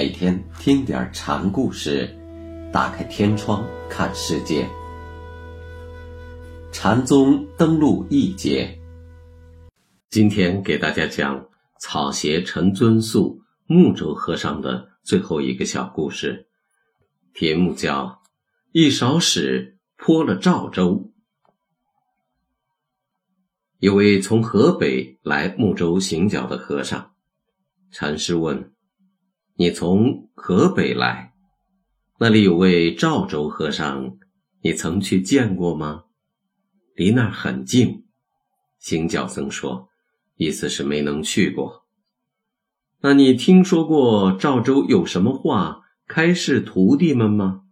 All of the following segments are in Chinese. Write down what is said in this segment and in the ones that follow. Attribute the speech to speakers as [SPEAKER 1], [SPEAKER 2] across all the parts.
[SPEAKER 1] 每天听点禅故事，打开天窗看世界。禅宗登陆一节，今天给大家讲草鞋陈尊宿木州和尚的最后一个小故事，题目叫《一勺屎泼了赵州》。有位从河北来木州行脚的和尚，禅师问。你从河北来，那里有位赵州和尚，你曾去见过吗？离那儿很近。行脚僧说，意思是没能去过。那你听说过赵州有什么话开示徒弟们吗？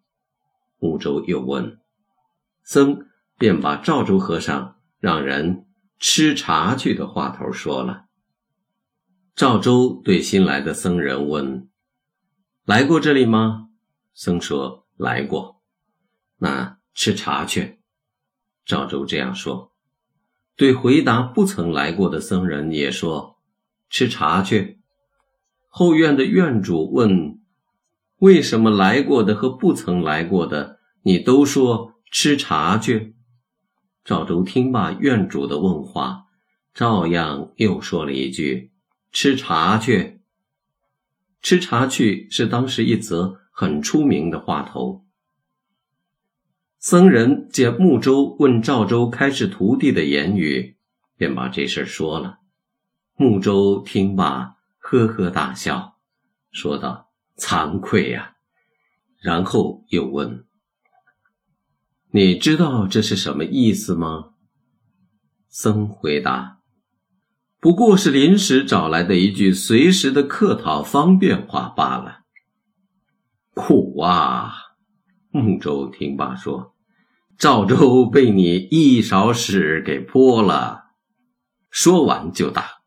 [SPEAKER 1] 木州又问，僧便把赵州和尚让人吃茶去的话头说了。赵州对新来的僧人问。来过这里吗？僧说来过。那吃茶去。赵州这样说。对回答不曾来过的僧人也说吃茶去。后院的院主问：为什么来过的和不曾来过的，你都说吃茶去？赵州听罢院主的问话，照样又说了一句：吃茶去。吃茶去是当时一则很出名的话头。僧人见木州问赵州开示徒弟的言语，便把这事说了。木州听罢，呵呵大笑，说道：“惭愧呀！”然后又问：“你知道这是什么意思吗？”僧回答。不过是临时找来的一句随时的客套方便话罢了。苦啊！孟州听罢说：“赵州被你一勺屎给泼了。”说完就打。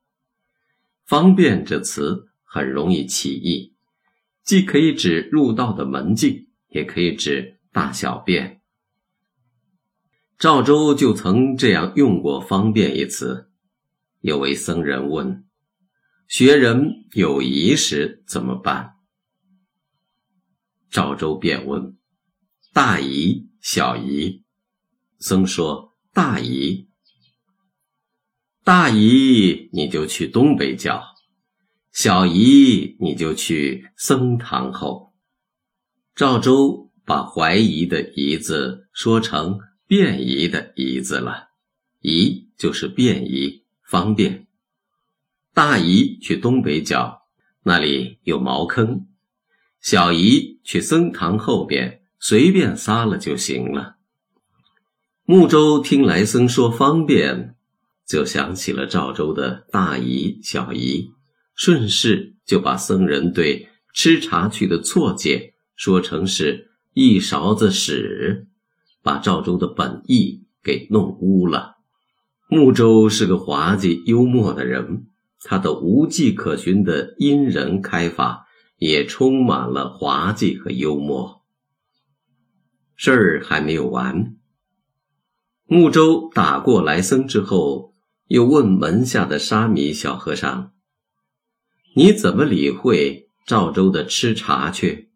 [SPEAKER 1] 方便这词很容易起义，既可以指入道的门径，也可以指大小便。赵州就曾这样用过“方便”一词。有位僧人问：“学人有疑时怎么办？”赵州便问：“大疑、小疑。”僧说：“大疑，大疑你就去东北角；小疑你就去僧堂后。”赵州把怀疑的“疑”字说成便宜的“疑”字了，“疑”就是便宜。方便，大姨去东北角，那里有茅坑；小姨去僧堂后边，随便撒了就行了。穆州听来僧说方便，就想起了赵州的大姨、小姨，顺势就把僧人对吃茶去的错解说成是一勺子屎，把赵州的本意给弄污了。木舟是个滑稽幽默的人，他的无迹可寻的因人开法也充满了滑稽和幽默。事儿还没有完，木舟打过来僧之后，又问门下的沙弥小和尚：“你怎么理会赵州的吃茶去？”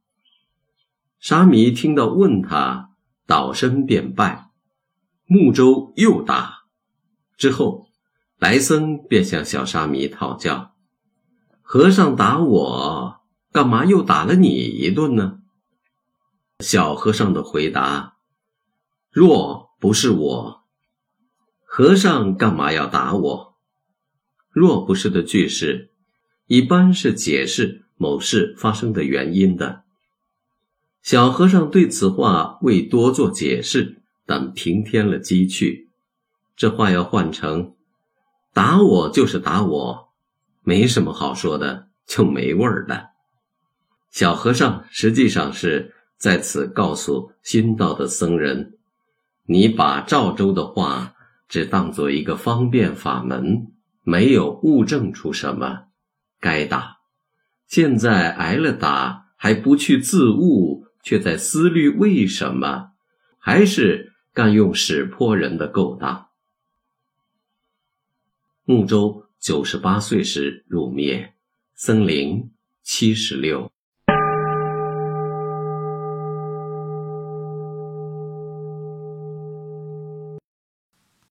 [SPEAKER 1] 沙弥听到问他，倒身便拜。木舟又打。之后，来僧便向小沙弥讨教：“和尚打我，干嘛又打了你一顿呢？”小和尚的回答：“若不是我，和尚干嘛要打我？”若不是的句式，一般是解释某事发生的原因的。小和尚对此话未多做解释，但平添了机趣。这话要换成“打我就是打我”，没什么好说的，就没味儿了。小和尚实际上是在此告诉新到的僧人：“你把赵州的话只当做一个方便法门，没有悟证出什么，该打。现在挨了打还不去自悟，却在思虑为什么，还是干用使泼人的勾当。”穆州九十八岁时入灭，僧龄七十六。